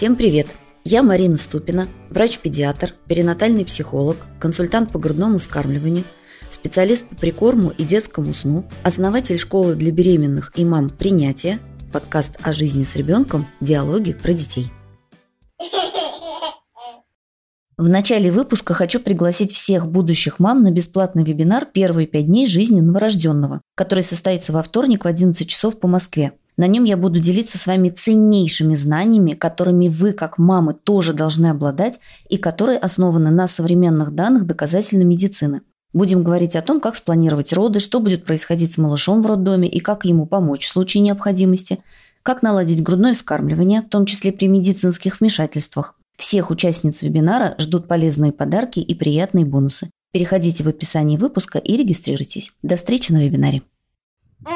Всем привет! Я Марина Ступина, врач-педиатр, перинатальный психолог, консультант по грудному вскармливанию, специалист по прикорму и детскому сну, основатель школы для беременных и мам «Принятие», подкаст о жизни с ребенком «Диалоги про детей». В начале выпуска хочу пригласить всех будущих мам на бесплатный вебинар «Первые пять дней жизни новорожденного», который состоится во вторник в 11 часов по Москве. На нем я буду делиться с вами ценнейшими знаниями, которыми вы, как мамы, тоже должны обладать и которые основаны на современных данных доказательной медицины. Будем говорить о том, как спланировать роды, что будет происходить с малышом в роддоме и как ему помочь в случае необходимости, как наладить грудное вскармливание, в том числе при медицинских вмешательствах. Всех участниц вебинара ждут полезные подарки и приятные бонусы. Переходите в описание выпуска и регистрируйтесь. До встречи на вебинаре.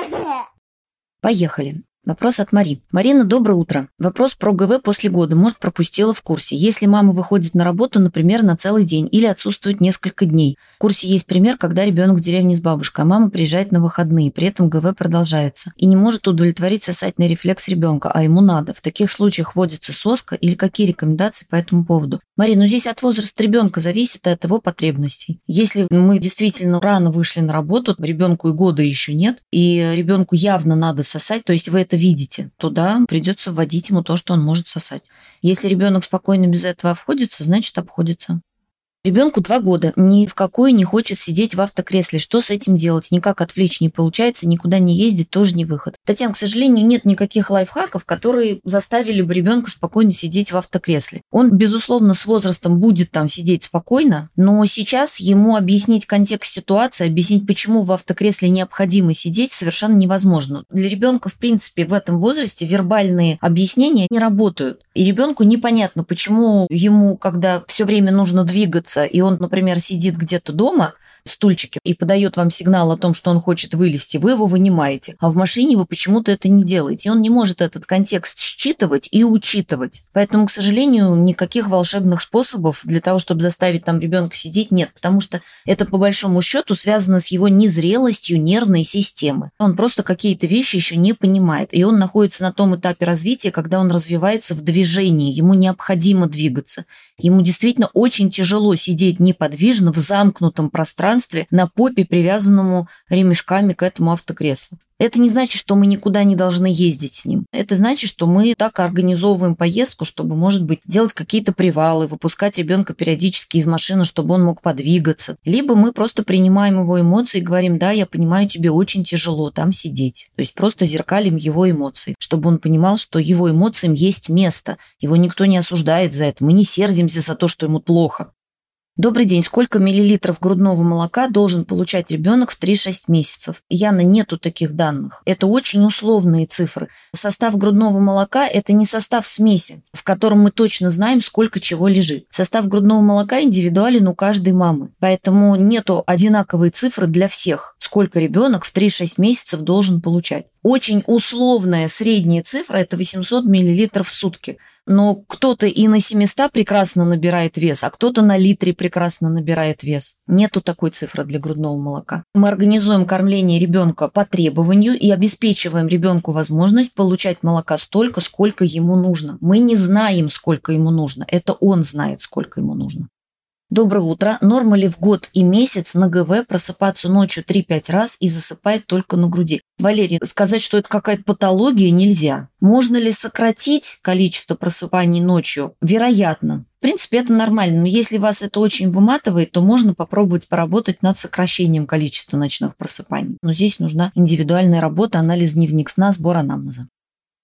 Поехали. Вопрос от Мари. Марина, доброе утро. Вопрос про ГВ после года. Может, пропустила в курсе. Если мама выходит на работу, например, на целый день или отсутствует несколько дней. В курсе есть пример, когда ребенок в деревне с бабушкой, а мама приезжает на выходные, при этом ГВ продолжается. И не может удовлетворить сосательный рефлекс ребенка, а ему надо. В таких случаях вводится соска или какие рекомендации по этому поводу? Марина, ну здесь от возраста ребенка зависит от его потребностей. Если мы действительно рано вышли на работу, ребенку и года еще нет, и ребенку явно надо сосать, то есть вы это видите, то да, придется вводить ему то, что он может сосать. Если ребенок спокойно без этого обходится, значит обходится. Ребенку два года, ни в какую не хочет сидеть в автокресле. Что с этим делать? Никак отвлечь не получается, никуда не ездить, тоже не выход. Татьяна, к сожалению, нет никаких лайфхаков, которые заставили бы ребенка спокойно сидеть в автокресле. Он, безусловно, с возрастом будет там сидеть спокойно, но сейчас ему объяснить контекст ситуации, объяснить, почему в автокресле необходимо сидеть, совершенно невозможно. Для ребенка, в принципе, в этом возрасте вербальные объяснения не работают. И ребенку непонятно, почему ему, когда все время нужно двигаться, и он, например, сидит где-то дома, стульчике и подает вам сигнал о том, что он хочет вылезти, вы его вынимаете. А в машине вы почему-то это не делаете. Он не может этот контекст считывать и учитывать. Поэтому, к сожалению, никаких волшебных способов для того, чтобы заставить там ребенка сидеть, нет. Потому что это, по большому счету, связано с его незрелостью нервной системы. Он просто какие-то вещи еще не понимает. И он находится на том этапе развития, когда он развивается в движении. Ему необходимо двигаться. Ему действительно очень тяжело сидеть неподвижно в замкнутом пространстве на попе, привязанному ремешками к этому автокреслу. Это не значит, что мы никуда не должны ездить с ним. Это значит, что мы так организовываем поездку, чтобы, может быть, делать какие-то привалы, выпускать ребенка периодически из машины, чтобы он мог подвигаться. Либо мы просто принимаем его эмоции и говорим, да, я понимаю, тебе очень тяжело там сидеть. То есть просто зеркалим его эмоции, чтобы он понимал, что его эмоциям есть место. Его никто не осуждает за это. Мы не сердимся за то, что ему плохо. Добрый день. Сколько миллилитров грудного молока должен получать ребенок в 3-6 месяцев? Яна, нету таких данных. Это очень условные цифры. Состав грудного молока – это не состав смеси, в котором мы точно знаем, сколько чего лежит. Состав грудного молока индивидуален у каждой мамы. Поэтому нету одинаковой цифры для всех, сколько ребенок в 3-6 месяцев должен получать. Очень условная средняя цифра – это 800 миллилитров в сутки – но кто-то и на 700 прекрасно набирает вес, а кто-то на литре прекрасно набирает вес. Нету такой цифры для грудного молока. Мы организуем кормление ребенка по требованию и обеспечиваем ребенку возможность получать молока столько, сколько ему нужно. Мы не знаем, сколько ему нужно. Это он знает, сколько ему нужно. Доброе утро. Норма ли в год и месяц на ГВ просыпаться ночью 3-5 раз и засыпать только на груди? Валерий, сказать, что это какая-то патология, нельзя. Можно ли сократить количество просыпаний ночью? Вероятно. В принципе, это нормально, но если вас это очень выматывает, то можно попробовать поработать над сокращением количества ночных просыпаний. Но здесь нужна индивидуальная работа, анализ дневник сна, сбор анамнеза.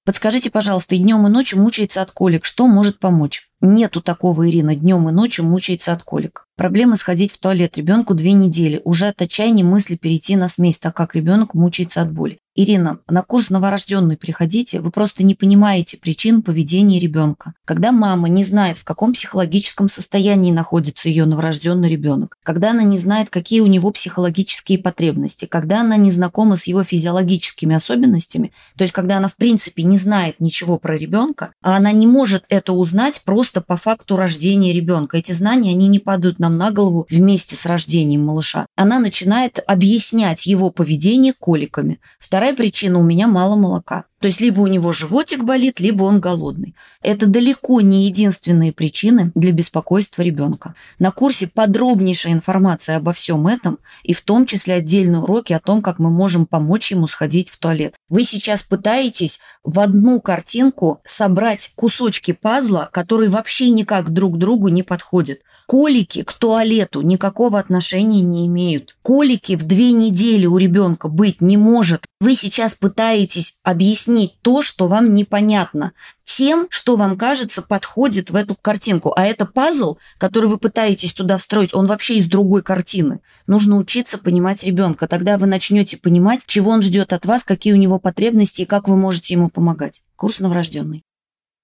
Подскажите, пожалуйста, и днем и ночью мучается от колик. Что может помочь? Нету такого, Ирина, днем и ночью мучается от колик. Проблема сходить в туалет ребенку две недели. Уже от отчаяния мысли перейти на смесь, так как ребенок мучается от боли. Ирина, на курс новорожденный приходите, вы просто не понимаете причин поведения ребенка. Когда мама не знает, в каком психологическом состоянии находится ее новорожденный ребенок, когда она не знает, какие у него психологические потребности, когда она не знакома с его физиологическими особенностями, то есть когда она в принципе не знает ничего про ребенка, а она не может это узнать просто по факту рождения ребенка. Эти знания, они не падают нам на голову вместе с рождением малыша. Она начинает объяснять его поведение коликами. Вторая причина – у меня мало молока. То есть либо у него животик болит, либо он голодный. Это далеко не единственные причины для беспокойства ребенка. На курсе подробнейшая информация обо всем этом, и в том числе отдельные уроки о том, как мы можем помочь ему сходить в туалет. Вы сейчас пытаетесь в одну картинку собрать кусочки пазла, которые вообще никак друг другу не подходят. Колики к туалету никакого отношения не имеют. Колики в две недели у ребенка быть не может. Вы сейчас пытаетесь объяснить то, что вам непонятно, тем, что вам кажется подходит в эту картинку. А это пазл, который вы пытаетесь туда встроить, он вообще из другой картины. Нужно учиться понимать ребенка. Тогда вы начнете понимать, чего он ждет от вас, какие у него потребности и как вы можете ему помогать. Курс новорожденный.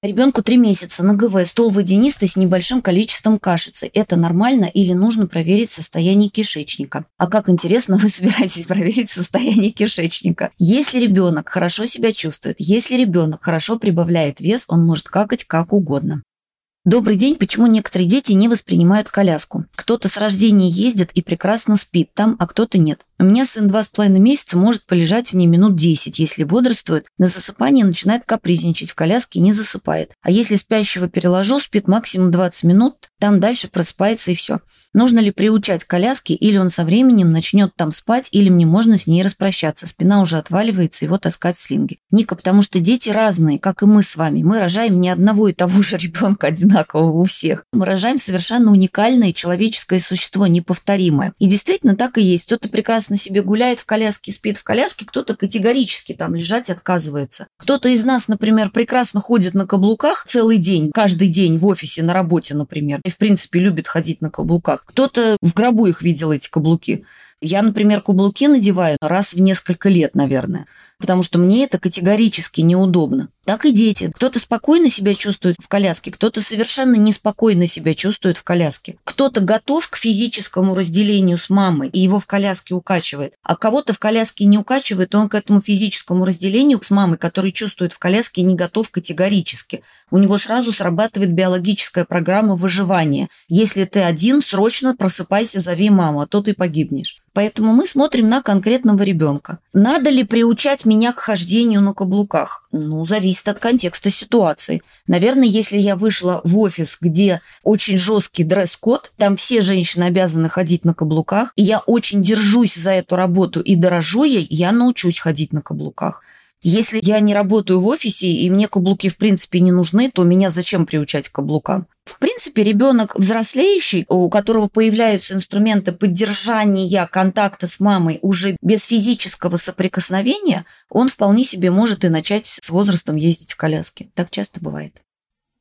Ребенку три месяца на ГВ, стол водянистый с небольшим количеством кашицы. Это нормально или нужно проверить состояние кишечника? А как интересно, вы собираетесь проверить состояние кишечника? Если ребенок хорошо себя чувствует, если ребенок хорошо прибавляет вес, он может какать как угодно. Добрый день. Почему некоторые дети не воспринимают коляску? Кто-то с рождения ездит и прекрасно спит там, а кто-то нет. У меня сын два с половиной месяца может полежать в ней минут 10, если бодрствует. На засыпание начинает капризничать в коляске не засыпает. А если спящего переложу, спит максимум 20 минут, там дальше просыпается и все. Нужно ли приучать к коляске, или он со временем начнет там спать, или мне можно с ней распрощаться. Спина уже отваливается, его таскать в слинге. Ника, потому что дети разные, как и мы с вами. Мы рожаем не одного и того же ребенка одинакового у всех. Мы рожаем совершенно уникальное человеческое существо, неповторимое. И действительно так и есть. Кто-то прекрасно себе гуляет в коляске, спит в коляске, кто-то категорически там лежать отказывается. Кто-то из нас, например, прекрасно ходит на каблуках целый день, каждый день в офисе, на работе, например. И, в принципе, любит ходить на каблуках. Кто-то в гробу их видел, эти каблуки. Я, например, каблуки надеваю раз в несколько лет, наверное потому что мне это категорически неудобно. Так и дети. Кто-то спокойно себя чувствует в коляске, кто-то совершенно неспокойно себя чувствует в коляске. Кто-то готов к физическому разделению с мамой и его в коляске укачивает, а кого-то в коляске не укачивает, он к этому физическому разделению с мамой, который чувствует в коляске, не готов категорически. У него сразу срабатывает биологическая программа выживания. Если ты один, срочно просыпайся, зови маму, а то ты погибнешь. Поэтому мы смотрим на конкретного ребенка. Надо ли приучать меня к хождению на каблуках? Ну, зависит от контекста ситуации. Наверное, если я вышла в офис, где очень жесткий дресс-код, там все женщины обязаны ходить на каблуках, и я очень держусь за эту работу и дорожу ей, я научусь ходить на каблуках. Если я не работаю в офисе и мне каблуки в принципе не нужны, то меня зачем приучать к каблукам? В принципе, ребенок взрослеющий, у которого появляются инструменты поддержания контакта с мамой уже без физического соприкосновения, он вполне себе может и начать с возрастом ездить в коляске. Так часто бывает.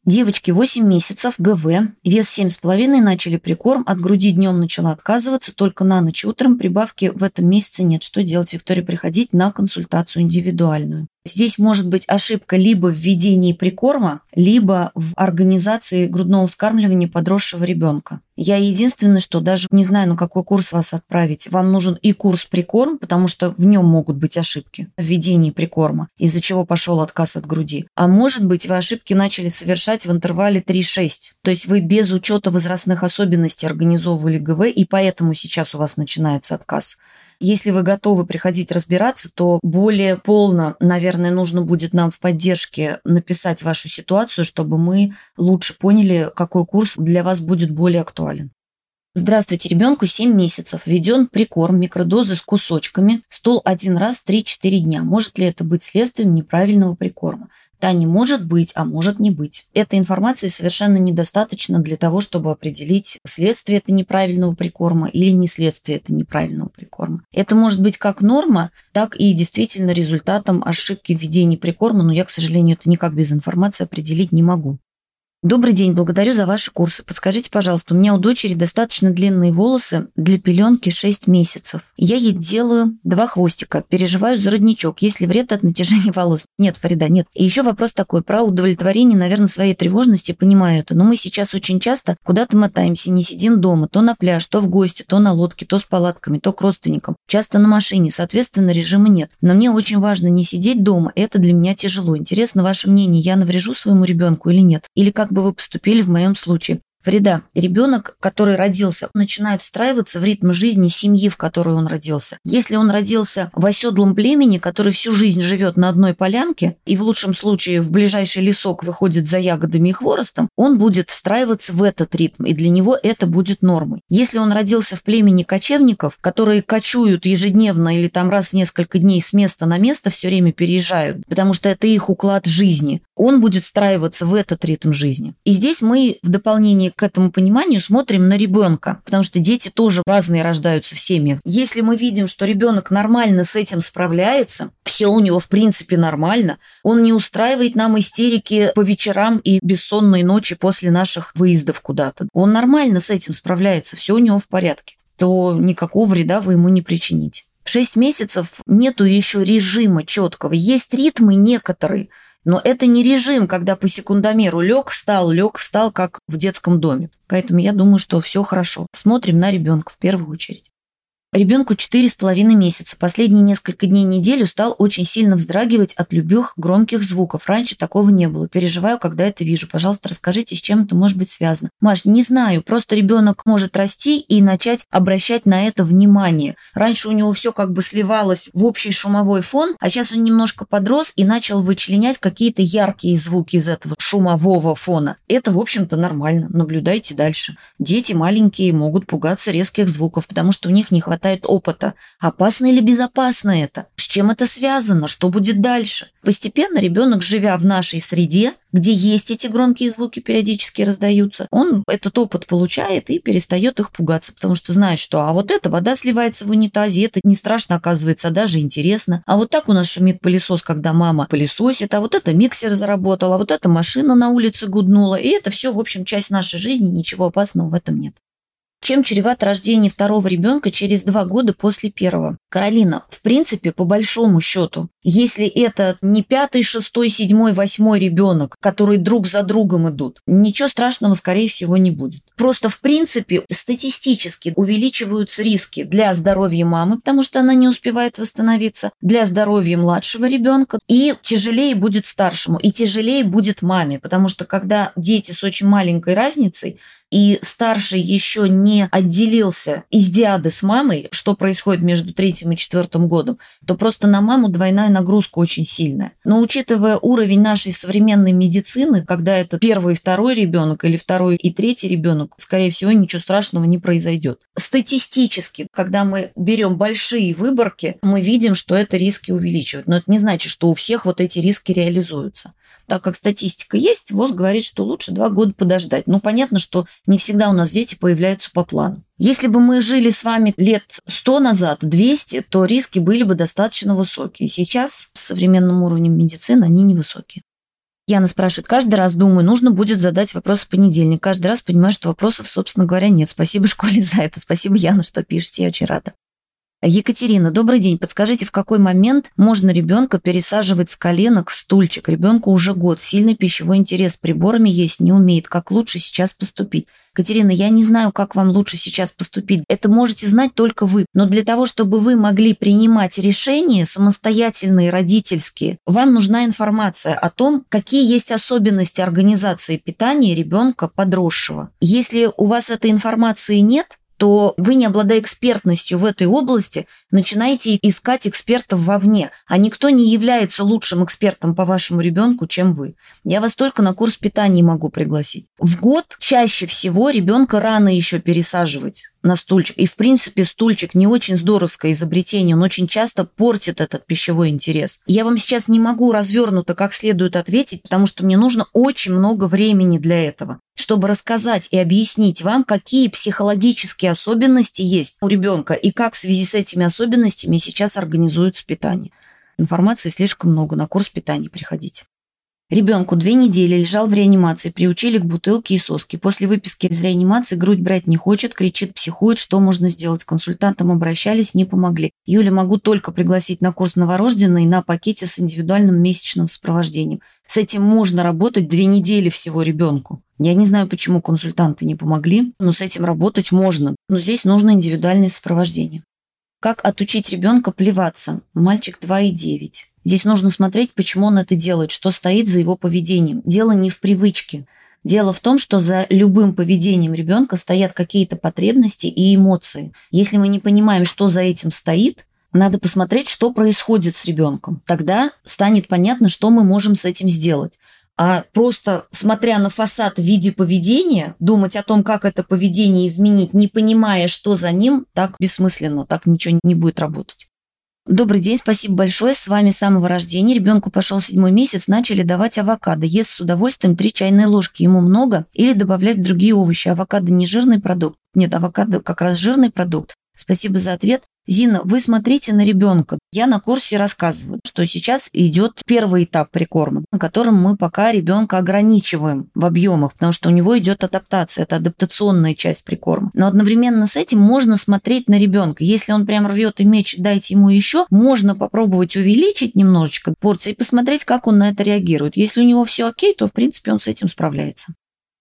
Девочке 8 месяцев, ГВ, вес 7,5, начали прикорм, от груди днем начала отказываться, только на ночь утром прибавки в этом месяце нет. Что делать, Виктория? Приходить на консультацию индивидуальную. Здесь может быть ошибка либо в введении прикорма, либо в организации грудного вскармливания подросшего ребенка. Я единственное, что даже не знаю, на какой курс вас отправить. Вам нужен и курс прикорм, потому что в нем могут быть ошибки в введении прикорма, из-за чего пошел отказ от груди. А может быть, вы ошибки начали совершать в интервале 3-6. То есть вы без учета возрастных особенностей организовывали ГВ, и поэтому сейчас у вас начинается отказ. Если вы готовы приходить разбираться, то более полно, наверное, нужно будет нам в поддержке написать вашу ситуацию, чтобы мы лучше поняли, какой курс для вас будет более актуален. Здравствуйте, ребенку 7 месяцев. Введен прикорм, микродозы с кусочками. Стол один раз 3-4 дня. Может ли это быть следствием неправильного прикорма? Да, не может быть, а может не быть. Этой информации совершенно недостаточно для того, чтобы определить, следствие это неправильного прикорма или не следствие это неправильного прикорма. Это может быть как норма, так и действительно результатом ошибки в прикорма, но я, к сожалению, это никак без информации определить не могу. Добрый день, благодарю за ваши курсы. Подскажите, пожалуйста, у меня у дочери достаточно длинные волосы для пеленки 6 месяцев. Я ей делаю два хвостика, переживаю за родничок, если вред от натяжения волос. Нет, Фарида, нет. И еще вопрос такой, про удовлетворение, наверное, своей тревожности, понимаю это, но мы сейчас очень часто куда-то мотаемся, не сидим дома, то на пляж, то в гости, то на лодке, то с палатками, то к родственникам, часто на машине, соответственно, режима нет. Но мне очень важно не сидеть дома, это для меня тяжело. Интересно ваше мнение, я наврежу своему ребенку или нет? Или как бы вы поступили в моем случае. Фрида, ребенок, который родился, начинает встраиваться в ритм жизни семьи, в которой он родился. Если он родился в оседлом племени, который всю жизнь живет на одной полянке, и в лучшем случае в ближайший лесок выходит за ягодами и хворостом, он будет встраиваться в этот ритм, и для него это будет нормой. Если он родился в племени кочевников, которые кочуют ежедневно или там раз в несколько дней с места на место все время переезжают, потому что это их уклад жизни, он будет встраиваться в этот ритм жизни. И здесь мы в дополнение к этому пониманию смотрим на ребенка, потому что дети тоже разные рождаются в семьях. Если мы видим, что ребенок нормально с этим справляется, все у него в принципе нормально, он не устраивает нам истерики по вечерам и бессонные ночи после наших выездов куда-то, он нормально с этим справляется, все у него в порядке, то никакого вреда вы ему не причините. В 6 месяцев нету еще режима четкого. Есть ритмы некоторые, но это не режим, когда по секундомеру лег, встал, лег, встал, как в детском доме. Поэтому я думаю, что все хорошо. Смотрим на ребенка в первую очередь. Ребенку четыре с половиной месяца. Последние несколько дней неделю стал очень сильно вздрагивать от любых громких звуков. Раньше такого не было. Переживаю, когда это вижу. Пожалуйста, расскажите, с чем это может быть связано. Маш, не знаю. Просто ребенок может расти и начать обращать на это внимание. Раньше у него все как бы сливалось в общий шумовой фон, а сейчас он немножко подрос и начал вычленять какие-то яркие звуки из этого шумового фона. Это, в общем-то, нормально. Наблюдайте дальше. Дети маленькие могут пугаться резких звуков, потому что у них не хватает хватает опыта. Опасно или безопасно это? С чем это связано? Что будет дальше? Постепенно ребенок, живя в нашей среде, где есть эти громкие звуки, периодически раздаются, он этот опыт получает и перестает их пугаться, потому что знает, что а вот эта вода сливается в унитазе, это не страшно, оказывается, а даже интересно. А вот так у нас шумит пылесос, когда мама пылесосит, а вот это миксер заработал, а вот эта машина на улице гуднула. И это все, в общем, часть нашей жизни, ничего опасного в этом нет чем чревато рождение второго ребенка через два года после первого. Каролина, в принципе, по большому счету, если это не пятый, шестой, седьмой, восьмой ребенок, которые друг за другом идут, ничего страшного, скорее всего, не будет. Просто, в принципе, статистически увеличиваются риски для здоровья мамы, потому что она не успевает восстановиться, для здоровья младшего ребенка, и тяжелее будет старшему, и тяжелее будет маме, потому что когда дети с очень маленькой разницей, и старший еще не отделился из диады с мамой, что происходит между третьим и четвертым годом, то просто на маму двойная нагрузка очень сильная. Но учитывая уровень нашей современной медицины, когда это первый и второй ребенок или второй и третий ребенок, скорее всего, ничего страшного не произойдет. Статистически, когда мы берем большие выборки, мы видим, что это риски увеличивают. Но это не значит, что у всех вот эти риски реализуются так как статистика есть, ВОЗ говорит, что лучше два года подождать. Ну, понятно, что не всегда у нас дети появляются по плану. Если бы мы жили с вами лет 100 назад, 200, то риски были бы достаточно высокие. Сейчас с современным уровнем медицины они невысокие. Яна спрашивает, каждый раз думаю, нужно будет задать вопрос в понедельник. Каждый раз понимаю, что вопросов, собственно говоря, нет. Спасибо школе за это. Спасибо, Яна, что пишете. Я очень рада. Екатерина, добрый день. Подскажите, в какой момент можно ребенка пересаживать с коленок в стульчик? Ребенку уже год, сильный пищевой интерес, приборами есть не умеет. Как лучше сейчас поступить? Катерина, я не знаю, как вам лучше сейчас поступить. Это можете знать только вы. Но для того, чтобы вы могли принимать решения самостоятельные, родительские, вам нужна информация о том, какие есть особенности организации питания ребенка подросшего. Если у вас этой информации нет, то вы, не обладая экспертностью в этой области, начинаете искать экспертов вовне, а никто не является лучшим экспертом по вашему ребенку, чем вы. Я вас только на курс питания могу пригласить. В год чаще всего ребенка рано еще пересаживать на стульчик. И, в принципе, стульчик не очень здоровское изобретение, он очень часто портит этот пищевой интерес. Я вам сейчас не могу развернуто как следует ответить, потому что мне нужно очень много времени для этого чтобы рассказать и объяснить вам, какие психологические особенности есть у ребенка и как в связи с этими особенностями сейчас организуется питание. Информации слишком много, на курс питания приходите. Ребенку две недели лежал в реанимации, приучили к бутылке и соске. После выписки из реанимации грудь брать не хочет, кричит, психует. Что можно сделать? Консультантам обращались, не помогли. Юля, могу только пригласить на курс новорожденной на пакете с индивидуальным месячным сопровождением. С этим можно работать две недели всего ребенку. Я не знаю, почему консультанты не помогли, но с этим работать можно. Но здесь нужно индивидуальное сопровождение. Как отучить ребенка плеваться? Мальчик 2,9. Здесь нужно смотреть, почему он это делает, что стоит за его поведением. Дело не в привычке. Дело в том, что за любым поведением ребенка стоят какие-то потребности и эмоции. Если мы не понимаем, что за этим стоит, надо посмотреть, что происходит с ребенком. Тогда станет понятно, что мы можем с этим сделать. А просто смотря на фасад в виде поведения, думать о том, как это поведение изменить, не понимая, что за ним, так бессмысленно, так ничего не будет работать. Добрый день, спасибо большое. С вами с самого рождения. Ребенку пошел седьмой месяц, начали давать авокадо. Ест с удовольствием 3 чайные ложки. Ему много. Или добавлять другие овощи. Авокадо не жирный продукт. Нет, авокадо как раз жирный продукт. Спасибо за ответ. Зина, вы смотрите на ребенка. Я на курсе рассказываю, что сейчас идет первый этап прикорма, на котором мы пока ребенка ограничиваем в объемах, потому что у него идет адаптация, это адаптационная часть прикорма. Но одновременно с этим можно смотреть на ребенка. Если он прям рвет и меч, дайте ему еще, можно попробовать увеличить немножечко порции и посмотреть, как он на это реагирует. Если у него все окей, то в принципе он с этим справляется.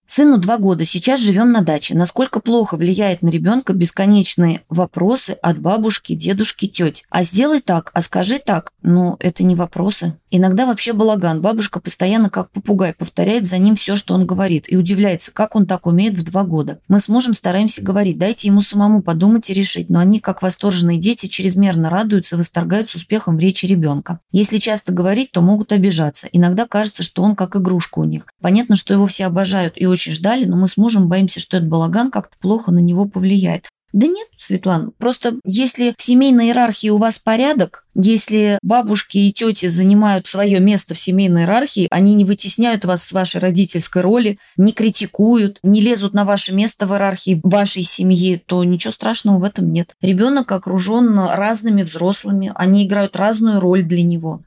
Сыну два года, сейчас живем на даче. Насколько плохо влияет на ребенка бесконечные вопросы от бабушки, дедушки, тети. А сделай так, а скажи так. Ну, это не вопросы. Иногда вообще балаган. Бабушка постоянно как попугай повторяет за ним все, что он говорит. И удивляется, как он так умеет в два года. Мы с мужем стараемся говорить, дайте ему самому подумать и решить. Но они, как восторженные дети, чрезмерно радуются, восторгаются успехом в речи ребенка. Если часто говорить, то могут обижаться. Иногда кажется, что он как игрушка у них. Понятно, что его все обожают и очень ждали, но мы с мужем боимся, что этот балаган как-то плохо на него повлияет. Да нет, Светлана, просто если в семейной иерархии у вас порядок, если бабушки и тети занимают свое место в семейной иерархии, они не вытесняют вас с вашей родительской роли, не критикуют, не лезут на ваше место в иерархии вашей семьи, то ничего страшного в этом нет. Ребенок окружен разными взрослыми, они играют разную роль для него.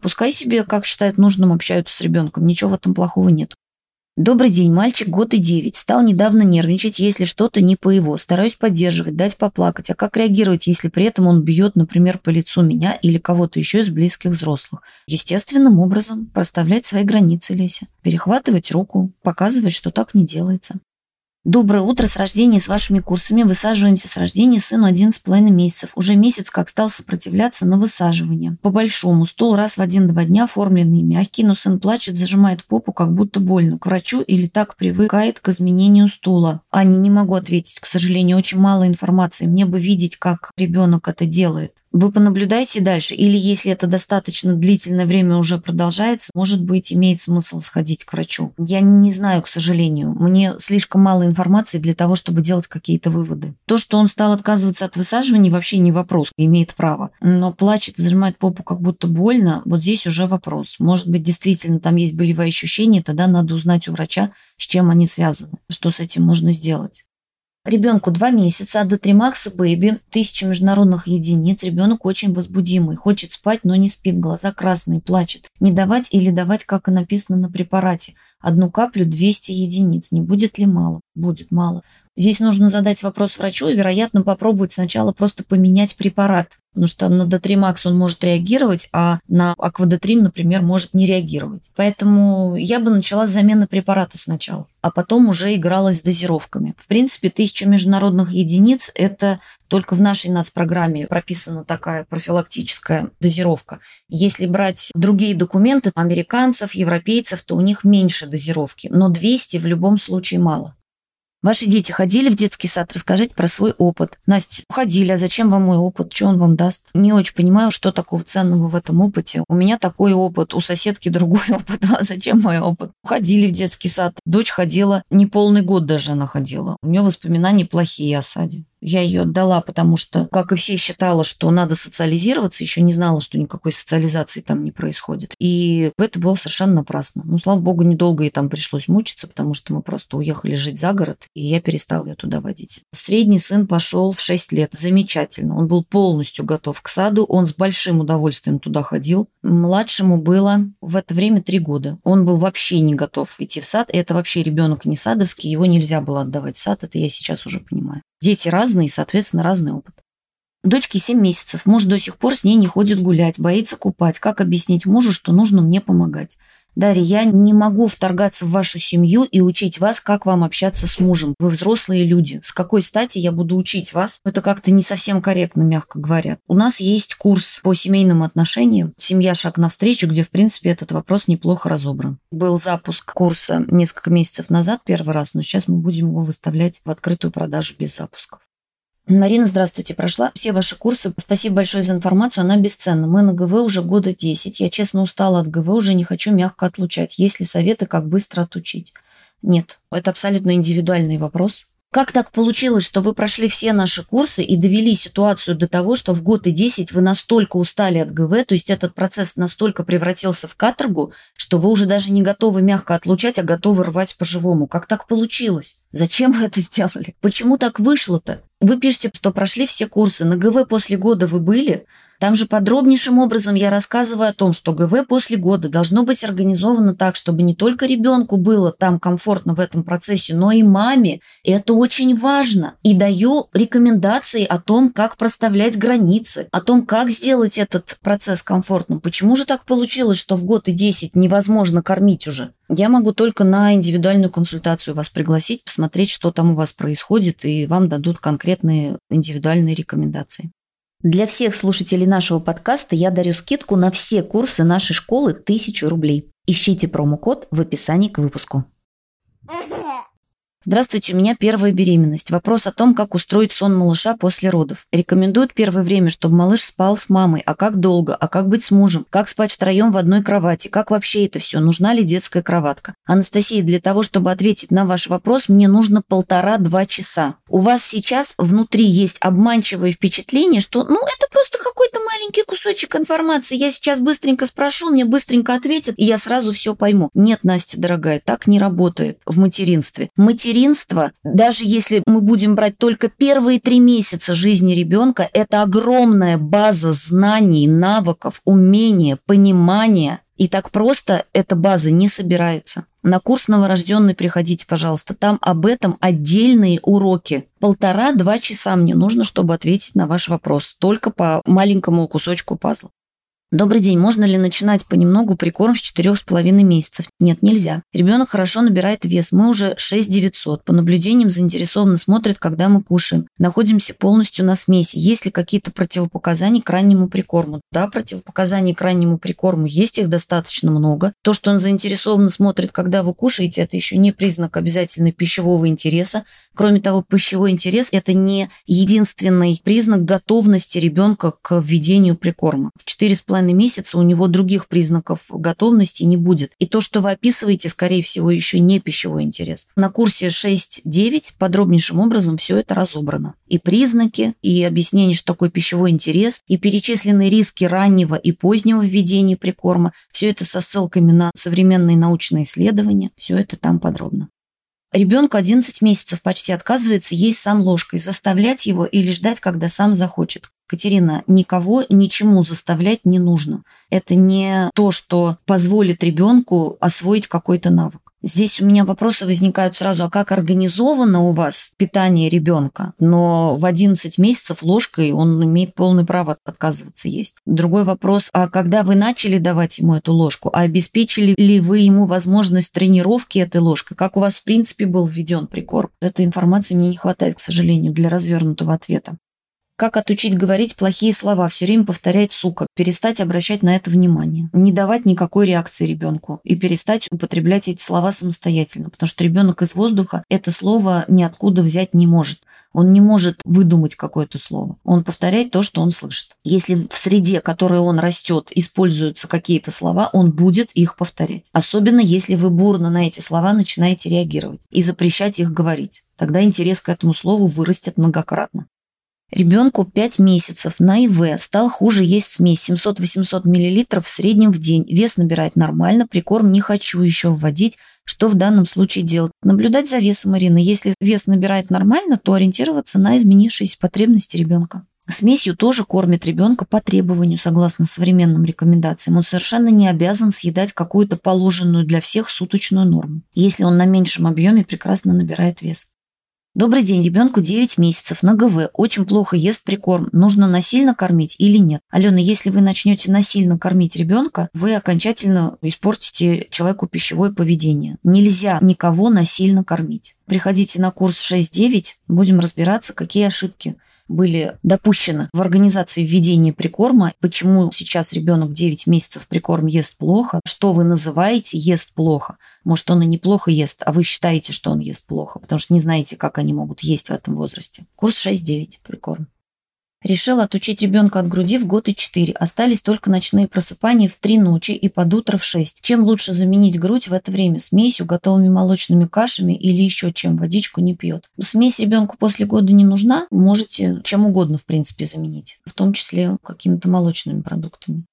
Пускай себе, как считают нужным, общаются с ребенком, ничего в этом плохого нет. Добрый день, мальчик, год и девять. Стал недавно нервничать, если что-то не по его. Стараюсь поддерживать, дать поплакать. А как реагировать, если при этом он бьет, например, по лицу меня или кого-то еще из близких взрослых? Естественным образом проставлять свои границы, Леся. Перехватывать руку, показывать, что так не делается. Доброе утро с рождения с вашими курсами. Высаживаемся с рождения сыну 11,5 месяцев. Уже месяц как стал сопротивляться на высаживание. По большому, стул раз в один-два дня оформленный, мягкий, но сын плачет, зажимает попу, как будто больно. К врачу или так привыкает к изменению стула. Аня, не могу ответить, к сожалению, очень мало информации. Мне бы видеть, как ребенок это делает. Вы понаблюдайте дальше, или если это достаточно длительное время уже продолжается, может быть, имеет смысл сходить к врачу. Я не знаю, к сожалению. Мне слишком мало информации для того, чтобы делать какие-то выводы. То, что он стал отказываться от высаживания, вообще не вопрос, имеет право. Но плачет, зажимает попу как будто больно, вот здесь уже вопрос. Может быть, действительно там есть болевые ощущения, тогда надо узнать у врача, с чем они связаны, что с этим можно сделать. Ребенку два месяца, а до Тримакса Бэйби, тысяча международных единиц. Ребенок очень возбудимый, хочет спать, но не спит, глаза красные, плачет. Не давать или давать, как и написано на препарате. Одну каплю 200 единиц. Не будет ли мало? Будет мало. Здесь нужно задать вопрос врачу и, вероятно, попробовать сначала просто поменять препарат. Потому что на Дотримакс он может реагировать, а на Аквадотрим, например, может не реагировать. Поэтому я бы начала с замены препарата сначала, а потом уже игралась с дозировками. В принципе, тысяча международных единиц – это только в нашей НАЦ-программе прописана такая профилактическая дозировка. Если брать другие документы американцев, европейцев, то у них меньше дозировки, но 200 в любом случае мало. Ваши дети ходили в детский сад? Расскажите про свой опыт. Настя, ходили, а зачем вам мой опыт? Что он вам даст? Не очень понимаю, что такого ценного в этом опыте. У меня такой опыт, у соседки другой опыт. А зачем мой опыт? Ходили в детский сад. Дочь ходила, не полный год даже она ходила. У нее воспоминания плохие о саде. Я ее отдала, потому что, как и все, считала, что надо социализироваться, еще не знала, что никакой социализации там не происходит. И это было совершенно напрасно. Ну, слава богу, недолго ей там пришлось мучиться, потому что мы просто уехали жить за город, и я перестала ее туда водить. Средний сын пошел в 6 лет. Замечательно. Он был полностью готов к саду, он с большим удовольствием туда ходил. Младшему было в это время 3 года. Он был вообще не готов идти в сад. Это вообще ребенок не садовский, его нельзя было отдавать в сад, это я сейчас уже понимаю. Дети разные, соответственно, разный опыт. Дочке 7 месяцев, муж до сих пор с ней не ходит гулять, боится купать. Как объяснить мужу, что нужно мне помогать? Дарья, я не могу вторгаться в вашу семью и учить вас, как вам общаться с мужем. Вы взрослые люди. С какой стати я буду учить вас? Это как-то не совсем корректно, мягко говоря. У нас есть курс по семейным отношениям «Семья. Шаг навстречу», где, в принципе, этот вопрос неплохо разобран. Был запуск курса несколько месяцев назад первый раз, но сейчас мы будем его выставлять в открытую продажу без запусков. Марина, здравствуйте. Прошла все ваши курсы. Спасибо большое за информацию. Она бесценна. Мы на ГВ уже года 10. Я честно устала от ГВ, уже не хочу мягко отлучать. Есть ли советы, как быстро отучить? Нет, это абсолютно индивидуальный вопрос. Как так получилось, что вы прошли все наши курсы и довели ситуацию до того, что в год и 10 вы настолько устали от ГВ, то есть этот процесс настолько превратился в каторгу, что вы уже даже не готовы мягко отлучать, а готовы рвать по-живому? Как так получилось? Зачем вы это сделали? Почему так вышло-то? Вы пишете, что прошли все курсы. На ГВ после года вы были? Там же подробнейшим образом я рассказываю о том, что ГВ после года должно быть организовано так, чтобы не только ребенку было там комфортно в этом процессе, но и маме. И это очень важно. И даю рекомендации о том, как проставлять границы, о том, как сделать этот процесс комфортным. Почему же так получилось, что в год и 10 невозможно кормить уже? Я могу только на индивидуальную консультацию вас пригласить, посмотреть, что там у вас происходит, и вам дадут конкретные индивидуальные рекомендации. Для всех слушателей нашего подкаста я дарю скидку на все курсы нашей школы 1000 рублей. Ищите промокод в описании к выпуску. Здравствуйте, у меня первая беременность. Вопрос о том, как устроить сон малыша после родов. Рекомендуют первое время, чтобы малыш спал с мамой. А как долго? А как быть с мужем? Как спать втроем в одной кровати? Как вообще это все? Нужна ли детская кроватка? Анастасия, для того, чтобы ответить на ваш вопрос, мне нужно полтора-два часа. У вас сейчас внутри есть обманчивое впечатление, что ну это просто какой-то маленький кусочек информации. Я сейчас быстренько спрошу, мне быстренько ответят, и я сразу все пойму. Нет, Настя, дорогая, так не работает в материнстве. Материнство материнство, даже если мы будем брать только первые три месяца жизни ребенка, это огромная база знаний, навыков, умения, понимания. И так просто эта база не собирается. На курс новорожденный приходите, пожалуйста. Там об этом отдельные уроки. Полтора-два часа мне нужно, чтобы ответить на ваш вопрос. Только по маленькому кусочку пазла. Добрый день. Можно ли начинать понемногу прикорм с четырех с половиной месяцев? Нет, нельзя. Ребенок хорошо набирает вес. Мы уже 6 900. По наблюдениям заинтересованно смотрят, когда мы кушаем. Находимся полностью на смеси. Есть ли какие-то противопоказания к раннему прикорму? Да, противопоказаний к раннему прикорму есть, их достаточно много. То, что он заинтересованно смотрит, когда вы кушаете, это еще не признак обязательно пищевого интереса. Кроме того, пищевой интерес – это не единственный признак готовности ребенка к введению прикорма. В 4,5 месяца у него других признаков готовности не будет. И то, что вы описываете, скорее всего, еще не пищевой интерес. На курсе 6-9 подробнейшим образом все это разобрано. И признаки, и объяснение, что такое пищевой интерес, и перечисленные риски раннего и позднего введения прикорма. Все это со ссылками на современные научные исследования. Все это там подробно. Ребенку 11 месяцев почти отказывается есть сам ложкой, заставлять его или ждать, когда сам захочет. Катерина, никого ничему заставлять не нужно. Это не то, что позволит ребенку освоить какой-то навык. Здесь у меня вопросы возникают сразу, а как организовано у вас питание ребенка? Но в 11 месяцев ложкой он имеет полное право отказываться есть. Другой вопрос, а когда вы начали давать ему эту ложку, а обеспечили ли вы ему возможность тренировки этой ложкой? Как у вас, в принципе, был введен прикорм? Этой информации мне не хватает, к сожалению, для развернутого ответа. Как отучить говорить плохие слова, все время повторять «сука», перестать обращать на это внимание, не давать никакой реакции ребенку и перестать употреблять эти слова самостоятельно, потому что ребенок из воздуха это слово ниоткуда взять не может. Он не может выдумать какое-то слово. Он повторяет то, что он слышит. Если в среде, в которой он растет, используются какие-то слова, он будет их повторять. Особенно если вы бурно на эти слова начинаете реагировать и запрещать их говорить. Тогда интерес к этому слову вырастет многократно. Ребенку 5 месяцев на ИВ стал хуже есть смесь 700-800 мл в среднем в день. Вес набирает нормально, прикорм не хочу еще вводить. Что в данном случае делать? Наблюдать за весом Марины. Если вес набирает нормально, то ориентироваться на изменившиеся потребности ребенка. Смесью тоже кормит ребенка по требованию, согласно современным рекомендациям. Он совершенно не обязан съедать какую-то положенную для всех суточную норму, если он на меньшем объеме прекрасно набирает вес. Добрый день, ребенку 9 месяцев, на ГВ, очень плохо ест прикорм. Нужно насильно кормить или нет? Алена, если вы начнете насильно кормить ребенка, вы окончательно испортите человеку пищевое поведение. Нельзя никого насильно кормить. Приходите на курс 6-9, будем разбираться, какие ошибки были допущены в организации введения прикорма, почему сейчас ребенок 9 месяцев прикорм ест плохо, что вы называете ест плохо. Может, он и неплохо ест, а вы считаете, что он ест плохо, потому что не знаете, как они могут есть в этом возрасте. Курс 6-9 прикорм. Решил отучить ребенка от груди в год и четыре. Остались только ночные просыпания в три ночи и под утро в шесть. Чем лучше заменить грудь в это время? Смесью, готовыми молочными кашами или еще чем? Водичку не пьет. Смесь ребенку после года не нужна. Можете чем угодно, в принципе, заменить. В том числе какими-то молочными продуктами.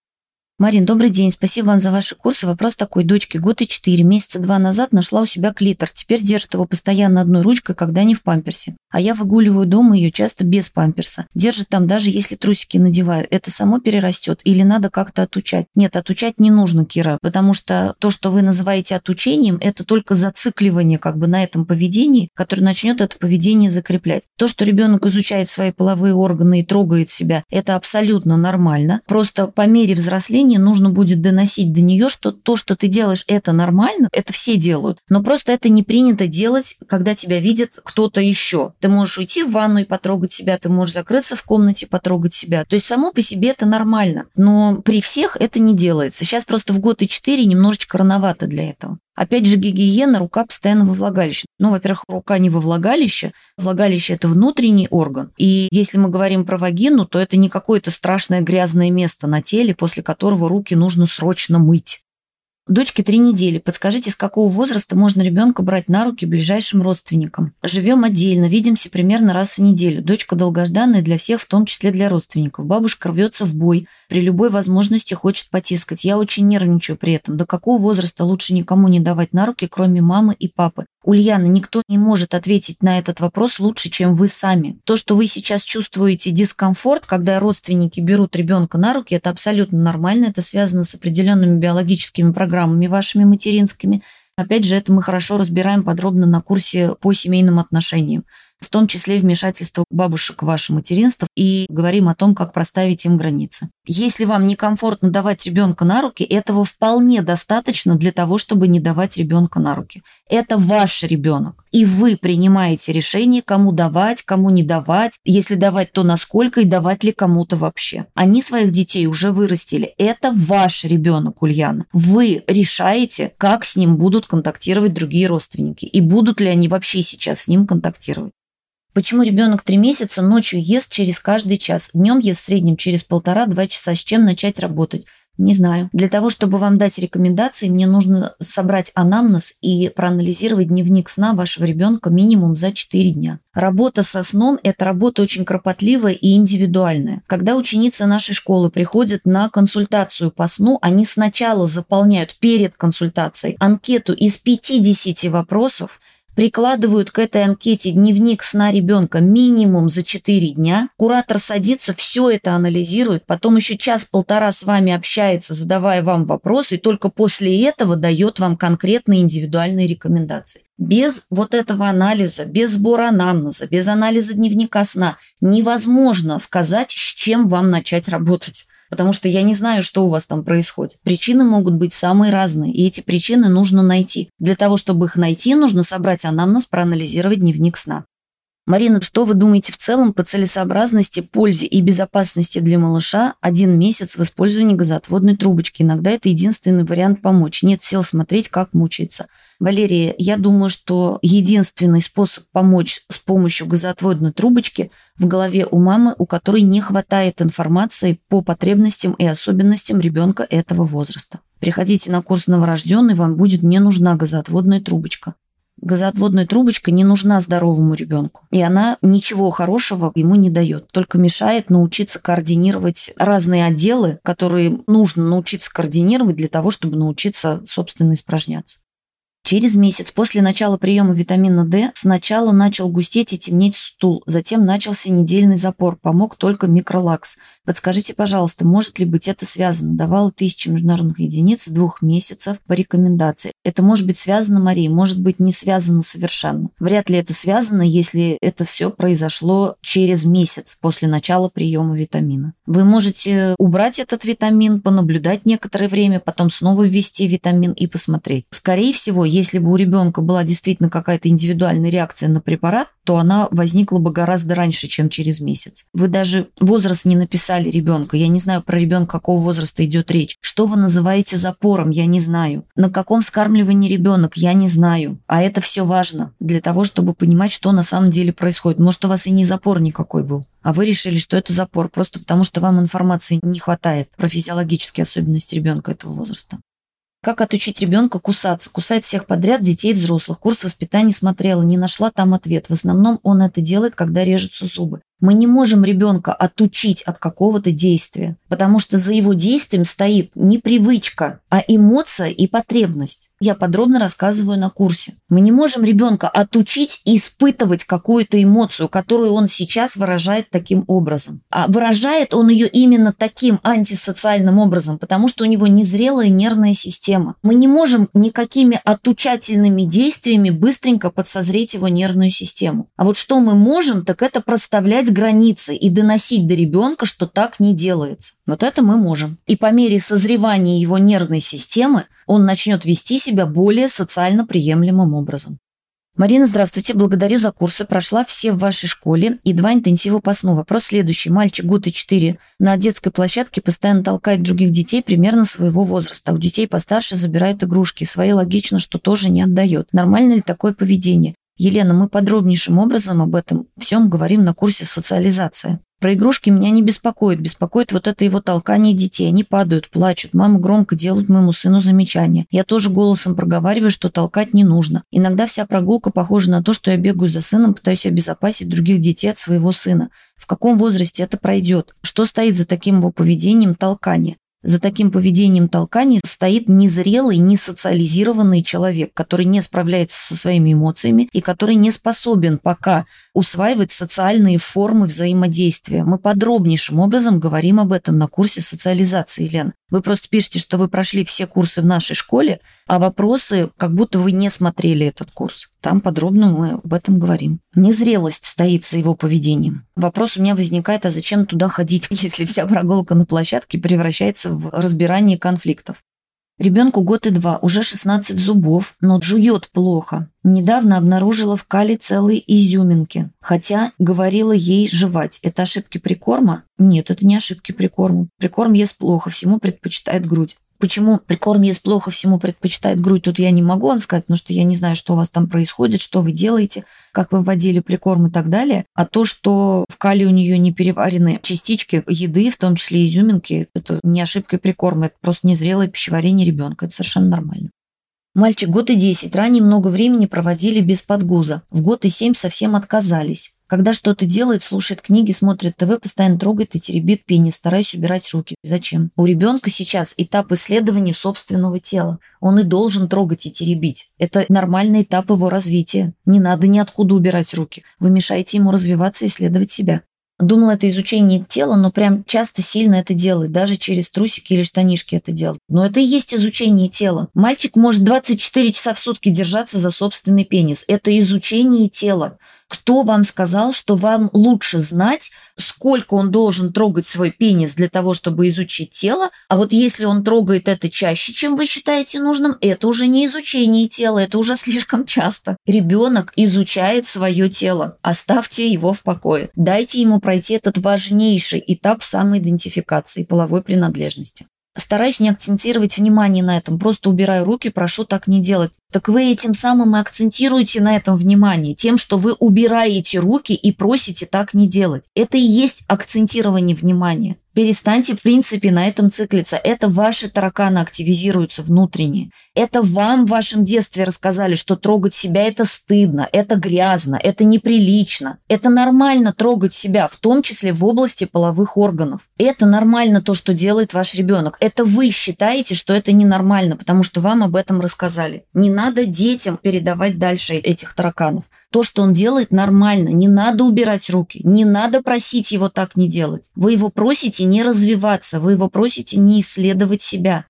Марин, добрый день. Спасибо вам за ваши курсы. Вопрос такой. Дочке год и четыре. Месяца два назад нашла у себя клитор. Теперь держит его постоянно одной ручкой, когда не в памперсе. А я выгуливаю дома ее часто без памперса. Держит там даже если трусики надеваю. Это само перерастет или надо как-то отучать? Нет, отучать не нужно, Кира, потому что то, что вы называете отучением, это только зацикливание как бы на этом поведении, которое начнет это поведение закреплять. То, что ребенок изучает свои половые органы и трогает себя, это абсолютно нормально. Просто по мере взросления поколению нужно будет доносить до нее, что то, что ты делаешь, это нормально, это все делают, но просто это не принято делать, когда тебя видит кто-то еще. Ты можешь уйти в ванну и потрогать себя, ты можешь закрыться в комнате, потрогать себя. То есть само по себе это нормально, но при всех это не делается. Сейчас просто в год и четыре немножечко рановато для этого. Опять же, гигиена, рука постоянно во влагалище. Ну, во-первых, рука не во влагалище. Влагалище – это внутренний орган. И если мы говорим про вагину, то это не какое-то страшное грязное место на теле, после которого руки нужно срочно мыть. Дочке три недели. Подскажите, с какого возраста можно ребенка брать на руки ближайшим родственникам? Живем отдельно, видимся примерно раз в неделю. Дочка долгожданная для всех, в том числе для родственников. Бабушка рвется в бой, при любой возможности хочет потискать. Я очень нервничаю при этом. До какого возраста лучше никому не давать на руки, кроме мамы и папы? Ульяна, никто не может ответить на этот вопрос лучше, чем вы сами. То, что вы сейчас чувствуете дискомфорт, когда родственники берут ребенка на руки, это абсолютно нормально, это связано с определенными биологическими программами вашими материнскими. Опять же, это мы хорошо разбираем подробно на курсе по семейным отношениям в том числе вмешательство бабушек в ваше материнство, и говорим о том, как проставить им границы. Если вам некомфортно давать ребенка на руки, этого вполне достаточно для того, чтобы не давать ребенка на руки. Это ваш ребенок. И вы принимаете решение, кому давать, кому не давать, если давать, то насколько и давать ли кому-то вообще. Они своих детей уже вырастили. Это ваш ребенок, Ульяна. Вы решаете, как с ним будут контактировать другие родственники и будут ли они вообще сейчас с ним контактировать. Почему ребенок три месяца ночью ест через каждый час, днем ест в среднем через полтора-два часа, с чем начать работать? Не знаю. Для того, чтобы вам дать рекомендации, мне нужно собрать анамнез и проанализировать дневник сна вашего ребенка минимум за 4 дня. Работа со сном – это работа очень кропотливая и индивидуальная. Когда ученицы нашей школы приходят на консультацию по сну, они сначала заполняют перед консультацией анкету из 50 вопросов, прикладывают к этой анкете дневник сна ребенка минимум за 4 дня. Куратор садится, все это анализирует, потом еще час-полтора с вами общается, задавая вам вопросы, и только после этого дает вам конкретные индивидуальные рекомендации. Без вот этого анализа, без сбора анамнеза, без анализа дневника сна невозможно сказать, с чем вам начать работать потому что я не знаю, что у вас там происходит. Причины могут быть самые разные, и эти причины нужно найти. Для того, чтобы их найти, нужно собрать анамнез, проанализировать дневник сна. Марина, что вы думаете в целом по целесообразности, пользе и безопасности для малыша один месяц в использовании газоотводной трубочки? Иногда это единственный вариант помочь. Нет сил смотреть, как мучается. Валерия, я думаю, что единственный способ помочь с помощью газоотводной трубочки в голове у мамы, у которой не хватает информации по потребностям и особенностям ребенка этого возраста. Приходите на курс новорожденный, вам будет не нужна газоотводная трубочка газоотводная трубочка не нужна здоровому ребенку. И она ничего хорошего ему не дает, только мешает научиться координировать разные отделы, которые нужно научиться координировать для того, чтобы научиться, собственно, испражняться. Через месяц после начала приема витамина D сначала начал густеть и темнеть стул, затем начался недельный запор, помог только микролакс. Подскажите, пожалуйста, может ли быть это связано? Давала тысячи международных единиц двух месяцев по рекомендации. Это может быть связано, Мария, может быть не связано совершенно. Вряд ли это связано, если это все произошло через месяц после начала приема витамина. Вы можете убрать этот витамин, понаблюдать некоторое время, потом снова ввести витамин и посмотреть. Скорее всего, если бы у ребенка была действительно какая-то индивидуальная реакция на препарат, то она возникла бы гораздо раньше, чем через месяц. Вы даже возраст не написали ребенка. Я не знаю про ребенка, какого возраста идет речь. Что вы называете запором, я не знаю. На каком скармливании ребенок, я не знаю. А это все важно для того, чтобы понимать, что на самом деле происходит. Может, у вас и не запор никакой был а вы решили, что это запор, просто потому что вам информации не хватает про физиологические особенности ребенка этого возраста. Как отучить ребенка кусаться? Кусает всех подряд, детей, взрослых. Курс воспитания смотрела, не нашла там ответ. В основном он это делает, когда режутся зубы. Мы не можем ребенка отучить от какого-то действия, потому что за его действием стоит не привычка, а эмоция и потребность. Я подробно рассказываю на курсе. Мы не можем ребенка отучить испытывать какую-то эмоцию, которую он сейчас выражает таким образом. А выражает он ее именно таким антисоциальным образом, потому что у него незрелая нервная система. Мы не можем никакими отучательными действиями быстренько подсозреть его нервную систему. А вот что мы можем, так это проставлять границы и доносить до ребенка, что так не делается. Вот это мы можем. И по мере созревания его нервной системы он начнет вести себя более социально приемлемым образом. Марина, здравствуйте. Благодарю за курсы. Прошла все в вашей школе и два интенсива по сну. Вопрос следующий. Мальчик год и четыре на детской площадке постоянно толкает других детей примерно своего возраста. У детей постарше забирает игрушки. Свои логично, что тоже не отдает. Нормально ли такое поведение? Елена, мы подробнейшим образом об этом всем говорим на курсе «Социализация». Про игрушки меня не беспокоит. Беспокоит вот это его толкание детей. Они падают, плачут. Мама громко делают моему сыну замечания. Я тоже голосом проговариваю, что толкать не нужно. Иногда вся прогулка похожа на то, что я бегаю за сыном, пытаюсь обезопасить других детей от своего сына. В каком возрасте это пройдет? Что стоит за таким его поведением толкания? За таким поведением толкания стоит незрелый, несоциализированный человек, который не справляется со своими эмоциями и который не способен пока усваивать социальные формы взаимодействия. Мы подробнейшим образом говорим об этом на курсе социализации, Елена. Вы просто пишете, что вы прошли все курсы в нашей школе, а вопросы, как будто вы не смотрели этот курс. Там подробно мы об этом говорим. Незрелость стоит за его поведением. Вопрос у меня возникает, а зачем туда ходить, если вся прогулка на площадке превращается в разбирание конфликтов? Ребенку год и два, уже 16 зубов, но жует плохо. Недавно обнаружила в кале целые изюминки. Хотя говорила ей жевать. Это ошибки прикорма? Нет, это не ошибки прикорма. Прикорм ест плохо, всему предпочитает грудь. Почему прикорм ест плохо, всему предпочитает грудь, тут я не могу вам сказать, потому что я не знаю, что у вас там происходит, что вы делаете, как вы вводили прикорм и так далее. А то, что в кале у нее не переварены частички еды, в том числе изюминки, это не ошибка прикорма, это просто незрелое пищеварение ребенка. Это совершенно нормально. Мальчик год и десять. Ранее много времени проводили без подгуза. В год и семь совсем отказались. Когда что-то делает, слушает книги, смотрит ТВ, постоянно трогает и теребит пенис, стараясь убирать руки. Зачем? У ребенка сейчас этап исследования собственного тела. Он и должен трогать и теребить. Это нормальный этап его развития. Не надо ниоткуда убирать руки. Вы мешаете ему развиваться и исследовать себя. Думала, это изучение тела, но прям часто сильно это делает, даже через трусики или штанишки это делает. Но это и есть изучение тела. Мальчик может 24 часа в сутки держаться за собственный пенис. Это изучение тела. Кто вам сказал, что вам лучше знать, сколько он должен трогать свой пенис для того, чтобы изучить тело, а вот если он трогает это чаще, чем вы считаете нужным, это уже не изучение тела, это уже слишком часто. Ребенок изучает свое тело, оставьте его в покое. Дайте ему пройти этот важнейший этап самоидентификации половой принадлежности. Стараюсь не акцентировать внимание на этом, просто убираю руки, прошу так не делать. Так вы этим самым и акцентируете на этом внимание, тем, что вы убираете руки и просите так не делать. Это и есть акцентирование внимания. Перестаньте, в принципе, на этом циклиться. Это ваши тараканы активизируются внутренние. Это вам в вашем детстве рассказали, что трогать себя – это стыдно, это грязно, это неприлично. Это нормально трогать себя, в том числе в области половых органов. Это нормально то, что делает ваш ребенок. Это вы считаете, что это ненормально, потому что вам об этом рассказали. Не надо детям передавать дальше этих тараканов. То, что он делает, нормально. Не надо убирать руки. Не надо просить его так не делать. Вы его просите не развиваться. Вы его просите не исследовать себя.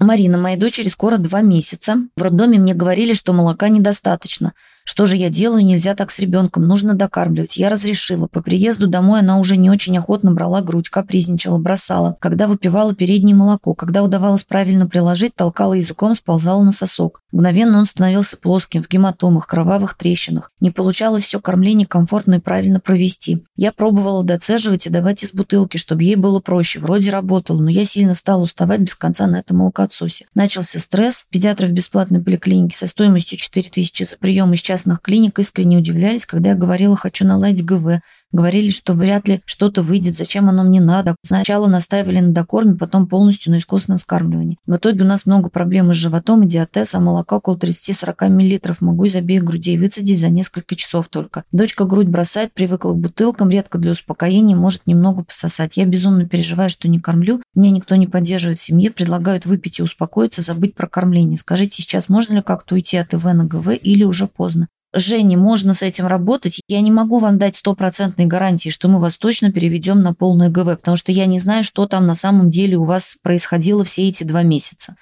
Марина, моей дочери скоро два месяца. В роддоме мне говорили, что молока недостаточно. Что же я делаю? Нельзя так с ребенком. Нужно докармливать. Я разрешила. По приезду домой она уже не очень охотно брала грудь, капризничала, бросала. Когда выпивала переднее молоко, когда удавалось правильно приложить, толкала языком, сползала на сосок. Мгновенно он становился плоским, в гематомах, кровавых трещинах. Не получалось все кормление комфортно и правильно провести. Я пробовала доцеживать и давать из бутылки, чтобы ей было проще. Вроде работало, но я сильно стала уставать без конца на этом молокоотсосе. Начался стресс. Педиатры в бесплатной поликлинике со стоимостью 4000 за прием из частных клиник искренне удивлялись, когда я говорила «хочу наладить ГВ». Говорили, что вряд ли что-то выйдет, зачем оно мне надо. Сначала настаивали на докорме, потом полностью на искусственном скармливании. В итоге у нас много проблем с животом и диатез, а молока около 30-40 мл. Могу из обеих грудей выцедить за несколько часов только. Дочка грудь бросает, привыкла к бутылкам, редко для успокоения, может немного пососать. Я безумно переживаю, что не кормлю. Меня никто не поддерживает в семье, предлагают выпить и успокоиться, забыть про кормление. Скажите, сейчас можно ли как-то уйти от ИВ на ГВ или уже поздно? Жене, можно с этим работать. Я не могу вам дать стопроцентной гарантии, что мы вас точно переведем на полное ГВ, потому что я не знаю, что там на самом деле у вас происходило все эти два месяца.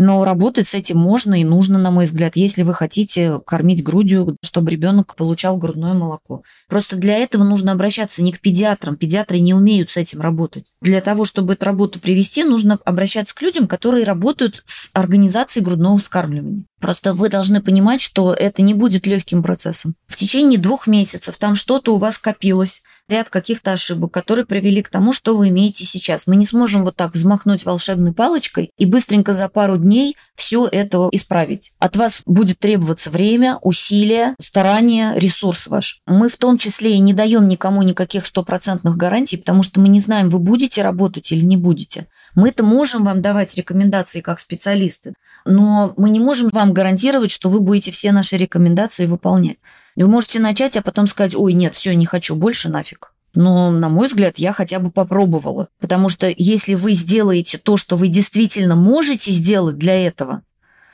Но работать с этим можно и нужно, на мой взгляд, если вы хотите кормить грудью, чтобы ребенок получал грудное молоко. Просто для этого нужно обращаться не к педиатрам. Педиатры не умеют с этим работать. Для того, чтобы эту работу привести, нужно обращаться к людям, которые работают с организацией грудного вскармливания. Просто вы должны понимать, что это не будет легким процессом. В течение двух месяцев там что-то у вас копилось, ряд каких-то ошибок, которые привели к тому, что вы имеете сейчас. Мы не сможем вот так взмахнуть волшебной палочкой и быстренько за пару дней все это исправить. От вас будет требоваться время, усилия, старания, ресурс ваш. Мы в том числе и не даем никому никаких стопроцентных гарантий, потому что мы не знаем, вы будете работать или не будете. Мы-то можем вам давать рекомендации как специалисты, но мы не можем вам гарантировать, что вы будете все наши рекомендации выполнять. Вы можете начать, а потом сказать, ой, нет, все, не хочу, больше нафиг. Но, на мой взгляд, я хотя бы попробовала. Потому что если вы сделаете то, что вы действительно можете сделать для этого,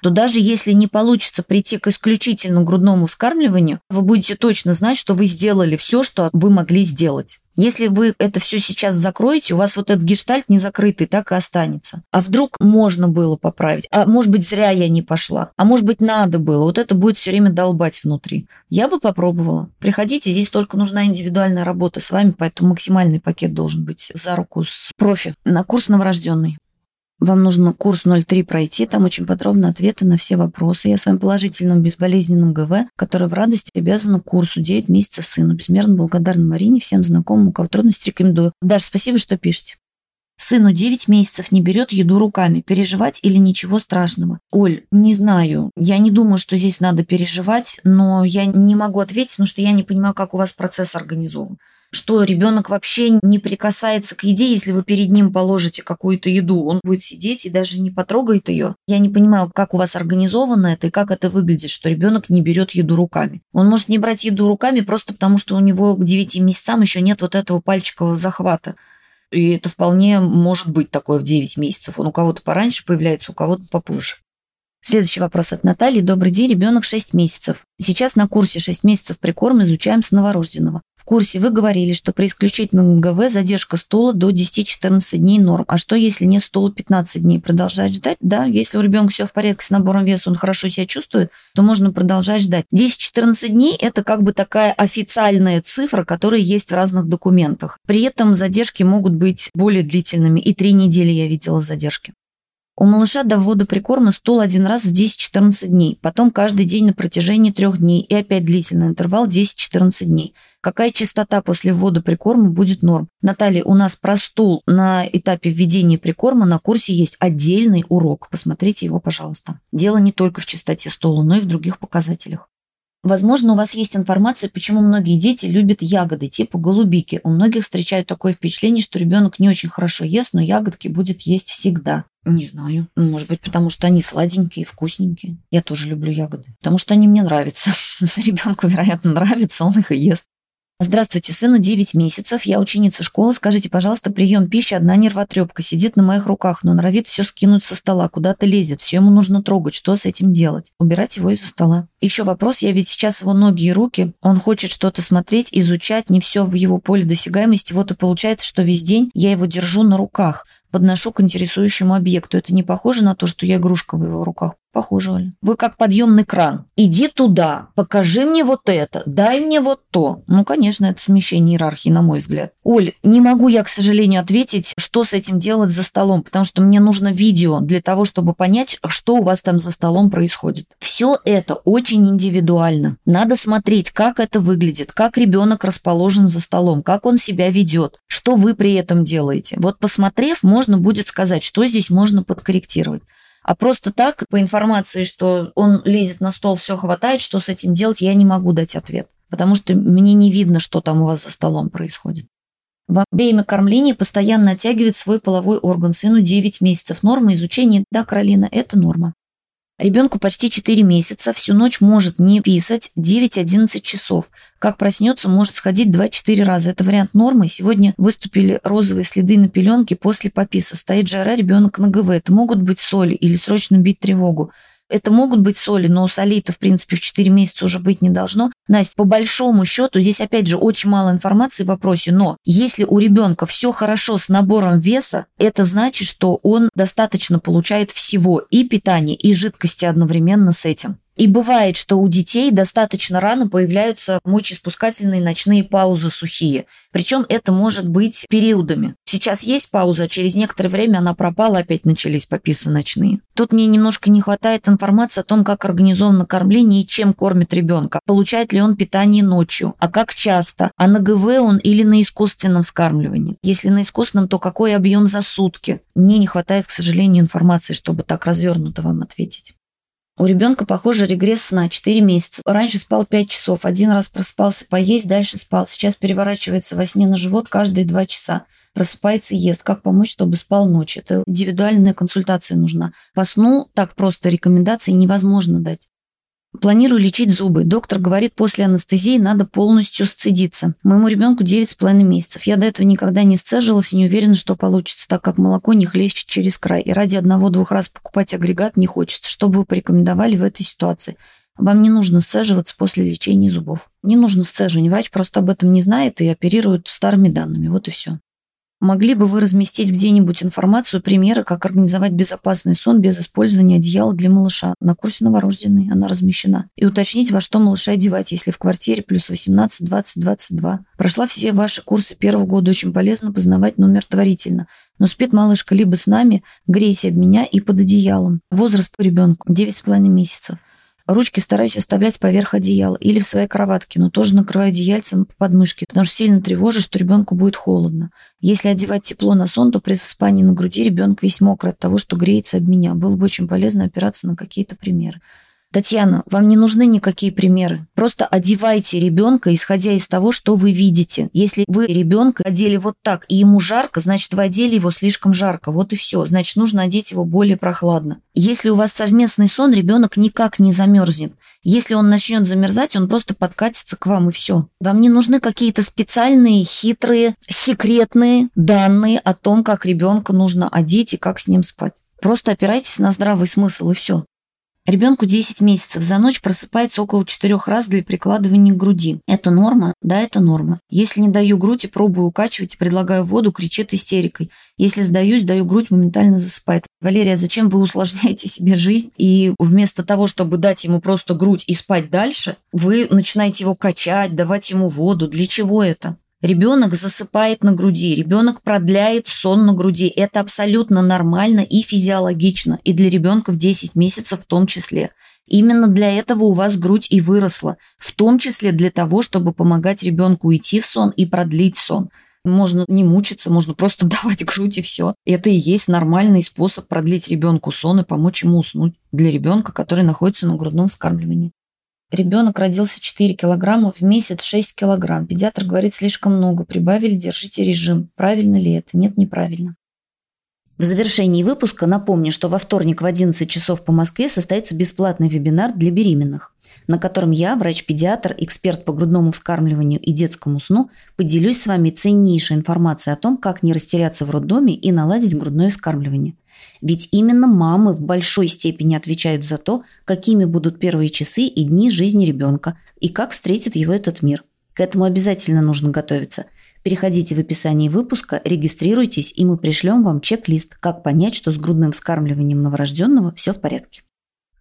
то даже если не получится прийти к исключительно грудному вскармливанию, вы будете точно знать, что вы сделали все, что вы могли сделать. Если вы это все сейчас закроете, у вас вот этот гештальт не закрытый так и останется. А вдруг можно было поправить? А может быть, зря я не пошла? А может быть, надо было? Вот это будет все время долбать внутри. Я бы попробовала. Приходите, здесь только нужна индивидуальная работа с вами, поэтому максимальный пакет должен быть за руку с профи на курс новорожденный. Вам нужно курс 03 пройти, там очень подробно ответы на все вопросы. Я с вами положительном безболезненном ГВ, который в радости обязана курсу 9 месяцев сыну. Безмерно благодарна Марине, всем знакомым, у кого трудности рекомендую. Даша, спасибо, что пишете. Сыну 9 месяцев не берет еду руками. Переживать или ничего страшного? Оль, не знаю. Я не думаю, что здесь надо переживать, но я не могу ответить, потому что я не понимаю, как у вас процесс организован что ребенок вообще не прикасается к еде, если вы перед ним положите какую-то еду. Он будет сидеть и даже не потрогает ее. Я не понимаю, как у вас организовано это и как это выглядит, что ребенок не берет еду руками. Он может не брать еду руками просто потому, что у него к 9 месяцам еще нет вот этого пальчикового захвата. И это вполне может быть такое в 9 месяцев. Он у кого-то пораньше появляется, у кого-то попозже. Следующий вопрос от Натальи. Добрый день, ребенок 6 месяцев. Сейчас на курсе 6 месяцев прикорм изучаем с новорожденного. В курсе вы говорили, что при исключительном ГВ задержка стула до 10-14 дней норм. А что, если нет стула 15 дней? Продолжать ждать? Да, если у ребенка все в порядке с набором веса, он хорошо себя чувствует, то можно продолжать ждать. 10-14 дней – это как бы такая официальная цифра, которая есть в разных документах. При этом задержки могут быть более длительными. И три недели я видела задержки. У малыша до ввода прикорма стул один раз в 10-14 дней, потом каждый день на протяжении трех дней и опять длительный интервал 10-14 дней. Какая частота после ввода прикорма будет норм? Наталья, у нас про стул на этапе введения прикорма на курсе есть отдельный урок. Посмотрите его, пожалуйста. Дело не только в частоте стула, но и в других показателях. Возможно, у вас есть информация, почему многие дети любят ягоды, типа голубики. У многих встречают такое впечатление, что ребенок не очень хорошо ест, но ягодки будет есть всегда. Не знаю. Может быть, потому что они сладенькие вкусненькие. Я тоже люблю ягоды. Потому что они мне нравятся. Ребенку, вероятно, нравится, он их и ест. Здравствуйте, сыну 9 месяцев, я ученица школы. Скажите, пожалуйста, прием пищи, одна нервотрепка, сидит на моих руках, но норовит все скинуть со стола, куда-то лезет, все ему нужно трогать, что с этим делать? Убирать его из-за стола. Еще вопрос, я ведь сейчас его ноги и руки, он хочет что-то смотреть, изучать, не все в его поле досягаемости, вот и получается, что весь день я его держу на руках подношу к интересующему объекту. Это не похоже на то, что я игрушка в его руках? Похоже, Оля. Вы как подъемный кран. Иди туда, покажи мне вот это, дай мне вот то. Ну, конечно, это смещение иерархии, на мой взгляд. Оль, не могу я, к сожалению, ответить, что с этим делать за столом, потому что мне нужно видео для того, чтобы понять, что у вас там за столом происходит. Все это очень индивидуально. Надо смотреть, как это выглядит, как ребенок расположен за столом, как он себя ведет, что вы при этом делаете. Вот посмотрев, можно будет сказать, что здесь можно подкорректировать. А просто так, по информации, что он лезет на стол, все хватает, что с этим делать, я не могу дать ответ. Потому что мне не видно, что там у вас за столом происходит. Во время кормления постоянно оттягивает свой половой орган. Сыну 9 месяцев. Норма изучения, да, Каролина, это норма. Ребенку почти 4 месяца, всю ночь может не писать 9-11 часов. Как проснется, может сходить 2-4 раза. Это вариант нормы. Сегодня выступили розовые следы на пеленке после пописа. Стоит жара, ребенок на ГВ. Это могут быть соли или срочно бить тревогу. Это могут быть соли, но солей-то, в принципе, в 4 месяца уже быть не должно. Настя, по большому счету, здесь опять же очень мало информации в вопросе, но если у ребенка все хорошо с набором веса, это значит, что он достаточно получает всего и питания, и жидкости одновременно с этим. И бывает, что у детей достаточно рано появляются мочеиспускательные ночные паузы сухие. Причем это может быть периодами. Сейчас есть пауза, через некоторое время она пропала, опять начались пописы ночные. Тут мне немножко не хватает информации о том, как организовано кормление и чем кормит ребенка. Получает ли он питание ночью, а как часто, а на ГВ он или на искусственном скармливании. Если на искусственном, то какой объем за сутки. Мне не хватает, к сожалению, информации, чтобы так развернуто вам ответить. У ребенка, похоже, регресс сна 4 месяца. Раньше спал 5 часов, один раз проспался поесть, дальше спал. Сейчас переворачивается во сне на живот каждые 2 часа. Просыпается и ест. Как помочь, чтобы спал ночь? Это индивидуальная консультация нужна. По сну так просто рекомендации невозможно дать. Планирую лечить зубы. Доктор говорит, после анестезии надо полностью сцедиться. Моему ребенку 9,5 месяцев. Я до этого никогда не сцеживалась и не уверена, что получится, так как молоко не хлещет через край. И ради одного-двух раз покупать агрегат не хочется. Что бы вы порекомендовали в этой ситуации? Вам не нужно сцеживаться после лечения зубов. Не нужно сцеживание. Врач просто об этом не знает и оперирует старыми данными. Вот и все. Могли бы вы разместить где-нибудь информацию, примеры, как организовать безопасный сон без использования одеяла для малыша? На курсе новорожденный она размещена. И уточнить, во что малыша одевать, если в квартире плюс 18, 20, 22. Прошла все ваши курсы первого года, очень полезно познавать номер творительно. Но спит малышка либо с нами, грейся об меня и под одеялом. Возраст ребенку 9,5 месяцев. Ручки стараюсь оставлять поверх одеяла или в своей кроватке, но тоже накрываю одеяльцем по подмышке, потому что сильно тревожу, что ребенку будет холодно. Если одевать тепло на сон, то при спании на груди ребенок весь мокрый от того, что греется об меня. Было бы очень полезно опираться на какие-то примеры. Татьяна, вам не нужны никакие примеры. Просто одевайте ребенка, исходя из того, что вы видите. Если вы ребенка одели вот так, и ему жарко, значит, вы одели его слишком жарко. Вот и все. Значит, нужно одеть его более прохладно. Если у вас совместный сон, ребенок никак не замерзнет. Если он начнет замерзать, он просто подкатится к вам и все. Вам не нужны какие-то специальные, хитрые, секретные данные о том, как ребенка нужно одеть и как с ним спать. Просто опирайтесь на здравый смысл и все. Ребенку 10 месяцев, за ночь просыпается около 4 раз для прикладывания к груди. Это норма? Да, это норма. Если не даю грудь и пробую укачивать, предлагаю воду, кричит истерикой. Если сдаюсь, даю грудь, моментально засыпает. Валерия, зачем вы усложняете себе жизнь? И вместо того, чтобы дать ему просто грудь и спать дальше, вы начинаете его качать, давать ему воду. Для чего это? Ребенок засыпает на груди, ребенок продляет сон на груди. Это абсолютно нормально и физиологично, и для ребенка в 10 месяцев в том числе. Именно для этого у вас грудь и выросла, в том числе для того, чтобы помогать ребенку уйти в сон и продлить сон. Можно не мучиться, можно просто давать грудь и все. Это и есть нормальный способ продлить ребенку сон и помочь ему уснуть для ребенка, который находится на грудном вскармливании. Ребенок родился 4 килограмма, в месяц 6 килограмм. Педиатр говорит, слишком много. Прибавили, держите режим. Правильно ли это? Нет, неправильно. В завершении выпуска напомню, что во вторник в 11 часов по Москве состоится бесплатный вебинар для беременных, на котором я, врач-педиатр, эксперт по грудному вскармливанию и детскому сну, поделюсь с вами ценнейшей информацией о том, как не растеряться в роддоме и наладить грудное вскармливание. Ведь именно мамы в большой степени отвечают за то, какими будут первые часы и дни жизни ребенка и как встретит его этот мир. К этому обязательно нужно готовиться – Переходите в описание выпуска, регистрируйтесь, и мы пришлем вам чек-лист, как понять, что с грудным вскармливанием новорожденного все в порядке.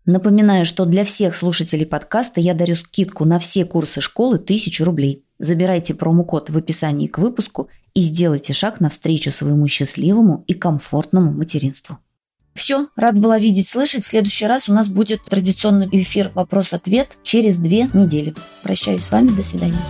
Напоминаю, что для всех слушателей подкаста я дарю скидку на все курсы школы 1000 рублей. Забирайте промокод в описании к выпуску и сделайте шаг навстречу своему счастливому и комфортному материнству. Все, рад была видеть, слышать. В следующий раз у нас будет традиционный эфир «Вопрос-ответ» через две недели. Прощаюсь с вами, до свидания.